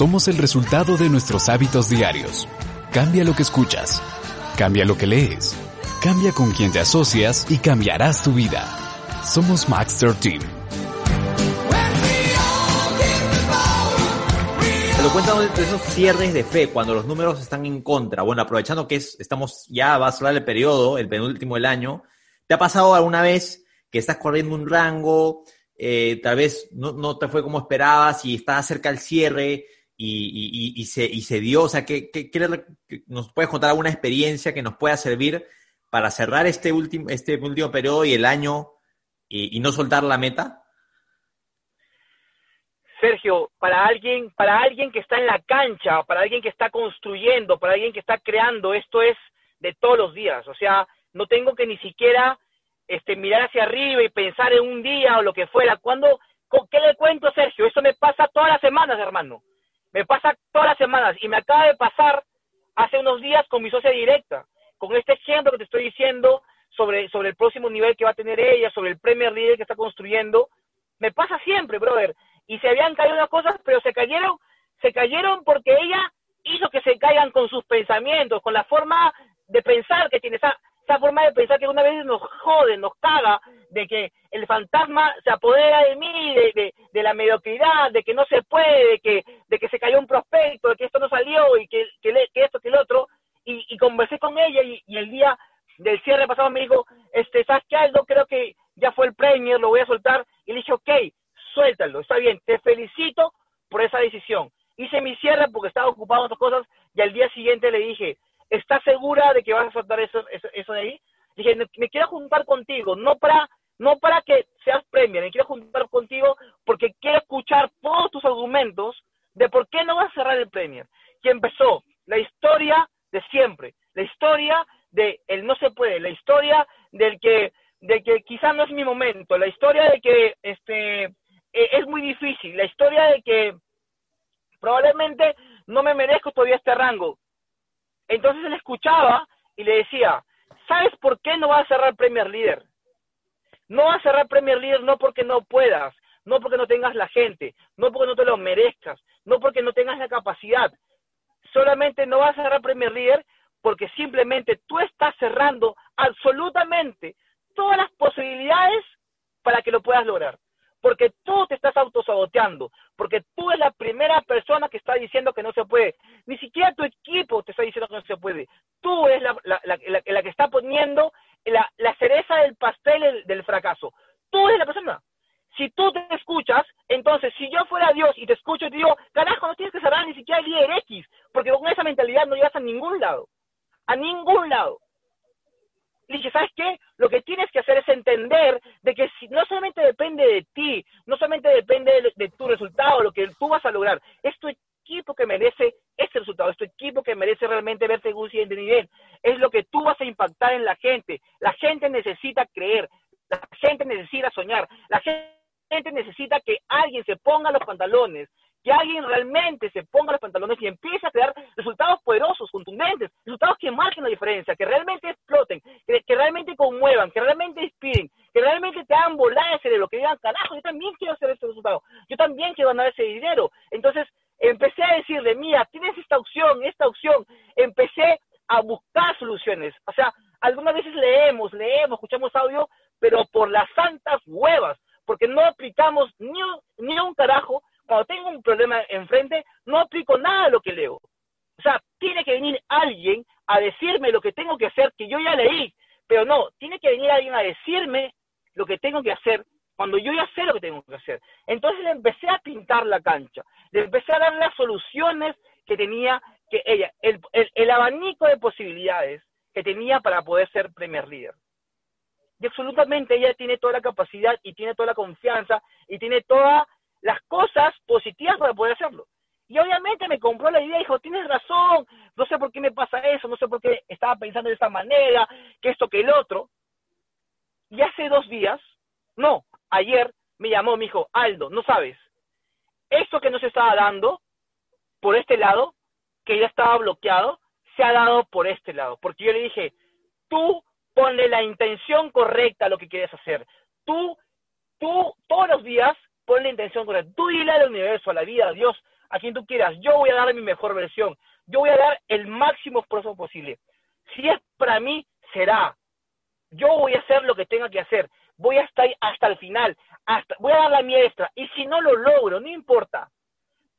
Somos el resultado de nuestros hábitos diarios. Cambia lo que escuchas. Cambia lo que lees. Cambia con quien te asocias y cambiarás tu vida. Somos Maxter Team. Te lo de esos cierres de fe, cuando los números están en contra. Bueno, aprovechando que es, estamos ya va a cerrar el periodo, el penúltimo del año. ¿Te ha pasado alguna vez que estás corriendo un rango, eh, tal vez no, no, te fue como esperabas y estás cerca del cierre y, y, se, y se dio? O sea, ¿qué, nos puedes contar alguna experiencia que nos pueda servir para cerrar este último, este último periodo y el año y, no soltar la meta? Sergio, para alguien, para alguien que está en la cancha, para alguien que está construyendo, para alguien que está creando, esto es de todos los días. O sea, no tengo que ni siquiera este, mirar hacia arriba y pensar en un día o lo que fuera. ¿Cuándo, ¿Qué le cuento, Sergio? Eso me pasa todas las semanas, hermano. Me pasa todas las semanas y me acaba de pasar hace unos días con mi socia directa, con este ejemplo que te estoy diciendo sobre, sobre el próximo nivel que va a tener ella, sobre el Premier League que está construyendo. Me pasa siempre, brother. Y se habían caído unas cosas, pero se cayeron, se cayeron porque ella hizo que se caigan con sus pensamientos, con la forma de pensar que tiene. Esa, esa forma de pensar que una vez nos jode, nos caga, de que el fantasma se apodera de mí, de, de, de, la mediocridad, de que no se puede, de que, de que se cayó un prospecto, de que esto no salió y que, que, que esto, que el otro. Y, y conversé con ella y, y, el día del cierre pasado me dijo, este, ¿sabes qué, Aldo? Creo que ya fue el Premier, lo voy a soltar. Y le dije, ok, suéltalo, está bien, te felicito por esa decisión. Hice mi cierre porque estaba ocupado en otras cosas y al día siguiente le dije, ¿estás segura de que vas a soltar eso, eso, eso de ahí? Dije, me quiero juntar contigo, no para, no para que seas premier, me quiero juntar contigo porque quiero escuchar todos tus argumentos de por qué no vas a cerrar el premier. Y empezó la historia de siempre, la historia de el no se puede, la historia del que, de que quizás no es mi momento, la historia de que este, eh, es muy difícil, la historia de que probablemente no me merezco todavía este rango. Entonces él escuchaba y le decía, ¿sabes por qué no vas a cerrar Premier Leader? No vas a cerrar Premier Leader no porque no puedas, no porque no tengas la gente, no porque no te lo merezcas, no porque no tengas la capacidad. Solamente no vas a cerrar Premier Leader porque simplemente tú estás cerrando absolutamente todas las posibilidades para que lo puedas lograr porque tú te estás autosaboteando, porque tú eres la primera persona que está diciendo que no se puede. Ni siquiera tu equipo te está diciendo que no se puede. Tú eres la, la, que está poniendo la, cereza del pastel del, del, fracaso. Tú eres la persona. Si tú te escuchas, entonces, si yo fuera Dios y te escucho y te digo, carajo, no tienes que cerrar ni siquiera el líder X, porque con esa mentalidad no llegas a ningún lado. A ningún lado. Le dije, ¿sabes qué? Lo que tienes que hacer es entender de que si, no solamente depende de ti, no solamente depende de, tu resultado, lo que tú vas a lograr, es tu equipo que merece ese resultado, es tu equipo que merece realmente verte en un siguiente nivel, es lo que tú vas a impactar en la gente. La gente necesita creer, la gente necesita soñar, la gente necesita que alguien se ponga los pantalones, que alguien realmente se ponga los pantalones y empiece a crear resultados poderosos, contundentes, resultados que marquen la diferencia, que realmente exploten, conmuevan, que realmente inspiren, que realmente te hagan volar ese lo que digan, carajo, yo también quiero hacer este resultado, yo también quiero ganar ese dinero. Entonces, empecé a decirle, mira, tienes esta opción, esta opción, empecé a buscar soluciones. O sea, algunas veces leemos, leemos, escuchamos audio, pero por las santas huevas, porque no aplicamos ni un, ni un carajo cuando tengo un problema enfrente, no aplico nada de lo que leo. O sea, tiene que venir alguien a decirme lo que tengo que hacer, que yo ya leí, pero no, tiene que venir alguien a decirme lo que tengo que hacer cuando yo ya sé lo que tengo que hacer. Entonces le empecé a pintar la cancha, le empecé a dar las soluciones que tenía que ella, el, el, el abanico de posibilidades que tenía para poder ser Premier Leader. Y absolutamente ella tiene toda la capacidad y tiene toda la confianza y tiene todas las cosas positivas para poder hacerlo. Y obviamente me compró la idea y dijo, tienes razón, no sé por qué me pasa eso, no sé por qué pensando de esta manera, que esto, que el otro. Y hace dos días, no, ayer me llamó, me dijo, Aldo, no sabes, esto que no se estaba dando por este lado, que ya estaba bloqueado, se ha dado por este lado. Porque yo le dije, tú ponle la intención correcta a lo que quieres hacer. Tú, tú, todos los días, ponle la intención correcta. Tú dile al universo, a la vida, a Dios, a quien tú quieras. Yo voy a dar mi mejor versión. Yo voy a dar el máximo esfuerzo posible. Si es para mí, será. Yo voy a hacer lo que tenga que hacer. Voy a estar hasta el final. Hasta, voy a dar la mía extra. Y si no lo logro, no importa.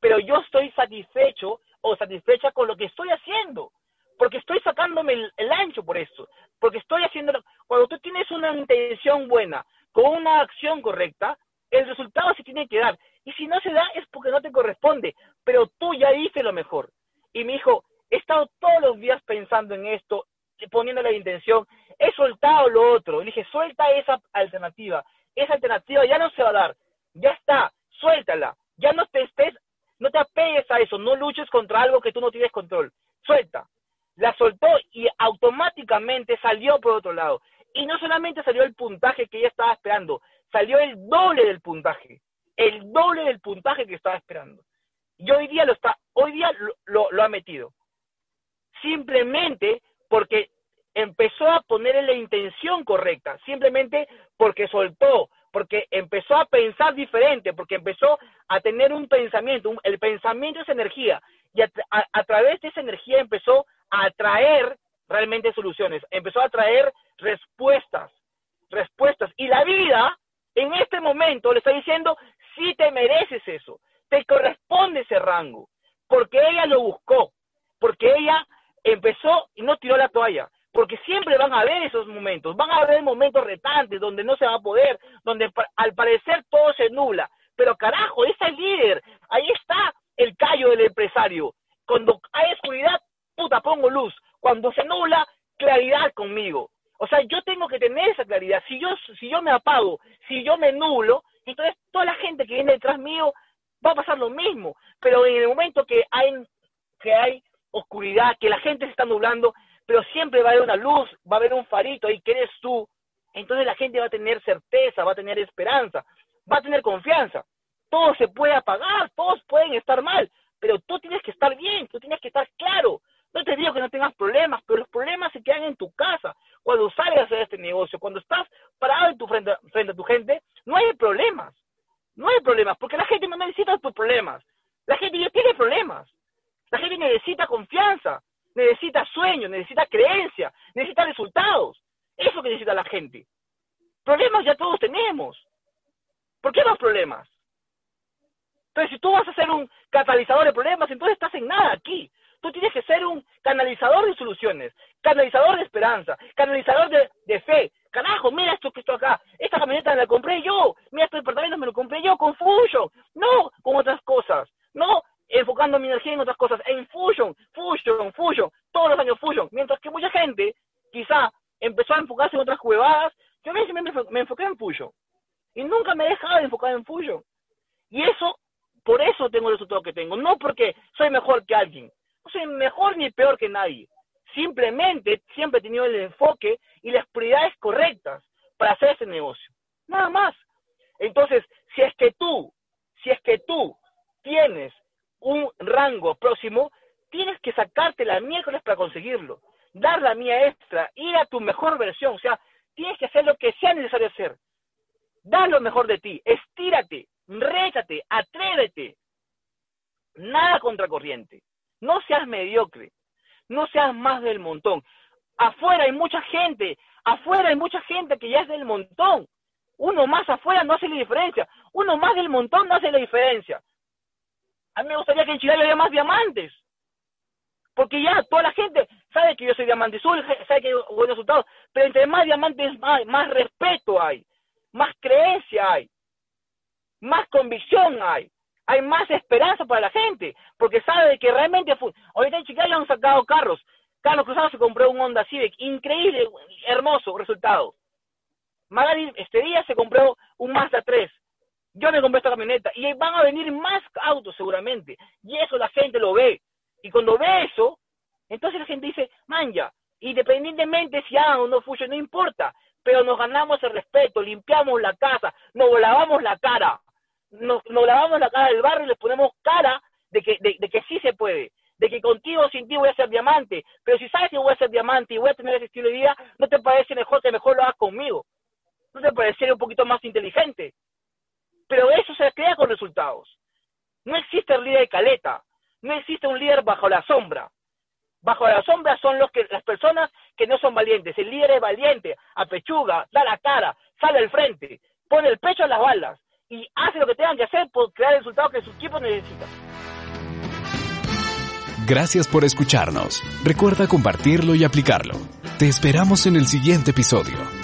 Pero yo estoy satisfecho o satisfecha con lo que estoy haciendo. Porque estoy sacándome el, ancho por eso. Porque estoy haciendo... Cuando tú tienes una intención buena, con una acción correcta, el resultado se tiene que dar. Y si no se da es porque no te corresponde. Pero tú ya hice lo mejor. Y mi hijo, he estado todos los días pensando en esto, poniendo la intención, he soltado lo otro. Le dije, suelta esa alternativa. Esa alternativa ya no se va a dar. Ya está, suéltala. Ya no te estés, no te apegues a eso, no luches contra algo que tú no tienes control. Suelta. La soltó y automáticamente salió por otro lado. Y no solamente salió el puntaje que ella estaba esperando, salió el doble del puntaje. El doble del puntaje que estaba esperando. Y hoy día lo está, hoy día lo ha metido. Simplemente porque empezó a ponerle la intención correcta, simplemente porque soltó, porque empezó a pensar diferente, porque empezó a tener un pensamiento, el pensamiento es energía, y a, través de esa energía empezó a atraer realmente soluciones, empezó a atraer respuestas, respuestas, y la vida en este momento le está diciendo, si te mereces eso, te corresponde ese rango, porque ella lo buscó, porque ella empezó y no tiró la toalla, porque siempre van a haber esos momentos, van a haber momentos retantes donde no se va a poder, donde al parecer todo se nula, pero carajo, ese el líder, ahí está el callo del empresario. Cuando hay oscuridad, puta, pongo luz. Cuando se nula, claridad conmigo. O sea, yo tengo que tener esa claridad. Si yo, si yo me apago, si yo me nulo, entonces toda la gente que viene detrás mío va a pasar lo mismo. Pero en el momento que hay, que hay oscuridad, que la gente se está nublando, pero siempre va a haber una luz, va a haber un farito ahí que eres tú. Entonces la gente va a tener certeza, va a tener esperanza, va a tener confianza. Todo se puede apagar, todos pueden estar mal, pero tú tienes que estar bien, tú tienes que estar claro. No te digo que no tengas problemas, pero los problemas se quedan en tu casa. Cuando a hacer este negocio, cuando estás parado en tu frente, frente a tu gente, no hay problemas. No hay problemas, porque la gente no necesita tus problemas. La gente ya tiene problemas. La gente necesita confianza necesita sueños, necesita creencia, necesita resultados. Eso es lo que necesita la gente. Problemas ya todos tenemos. ¿Por qué más problemas? Entonces, si tú vas a ser un catalizador de problemas, entonces estás en nada aquí. Tú tienes que ser un canalizador de soluciones, canalizador de esperanza, canalizador de, fe. Carajo, mira esto que esto acá. Esta camioneta me la compré yo. Mira, este departamento me lo compré yo con Fusion. No con otras cosas. No enfocando mi energía en otras cosas, en Fusion, Fusion, Fusion, todos los años Fusion, mientras que mucha gente quizá empezó a enfocarse en otras jugadas, yo siempre me enfoqué en Fusion, y nunca me he dejado de enfocar en Fusion, y eso, por eso tengo el resultado que tengo, no porque soy mejor que alguien, no soy mejor ni peor que nadie, simplemente siempre he tenido el enfoque y las prioridades correctas para hacer ese negocio, nada más. Entonces, si es que tú, si es que tú tienes un rango próximo, tienes que sacarte la miércoles para conseguirlo, dar la mía extra, ir a tu mejor versión, o sea, tienes que hacer lo que sea necesario hacer. Da lo mejor de ti, estírate, rétate, atrévete. Nada contracorriente. No seas mediocre. No seas más del montón. Afuera hay mucha gente, afuera hay mucha gente que ya es del montón. Uno más afuera no hace la diferencia. Uno más del montón no hace la diferencia. A mí me gustaría que en Chile haya más diamantes. Porque ya toda la gente sabe que yo soy diamante azul, sabe que hay buenos resultados, pero entre más diamantes hay, más respeto hay, más creencia hay, más convicción hay, hay más esperanza para la gente, porque sabe que realmente, ahorita en Chiclayo han sacado carros, Carlos Cruzado se compró un Honda Civic, increíble, hermoso resultado. Magali este día se compró un Mazda 3. Yo me compré esta camioneta y van a venir más autos seguramente. Y eso la gente lo ve. Y cuando ve eso, entonces la gente dice, manja, independientemente si hagan o no funciona, no importa, pero nos ganamos el respeto, limpiamos la casa, nos lavamos la cara, nos, lavamos la cara del barrio y les ponemos cara de que, de, que sí se puede, de que contigo o sin ti voy a ser diamante, pero si sabes que voy a ser diamante y voy a tener ese estilo de vida, ¿no te parece mejor que mejor lo hagas conmigo? ¿No te parece un poquito más inteligente? Pero eso se crea con resultados. No existe el líder de caleta, no existe un líder bajo la sombra. Bajo la sombra son los que, las personas que no son valientes. El líder es valiente, apechuga, da la cara, sale al frente, pone el pecho a las balas y hace lo que tengan que hacer por crear el resultado que su equipo necesita. Gracias por escucharnos. Recuerda compartirlo y aplicarlo. Te esperamos en el siguiente episodio.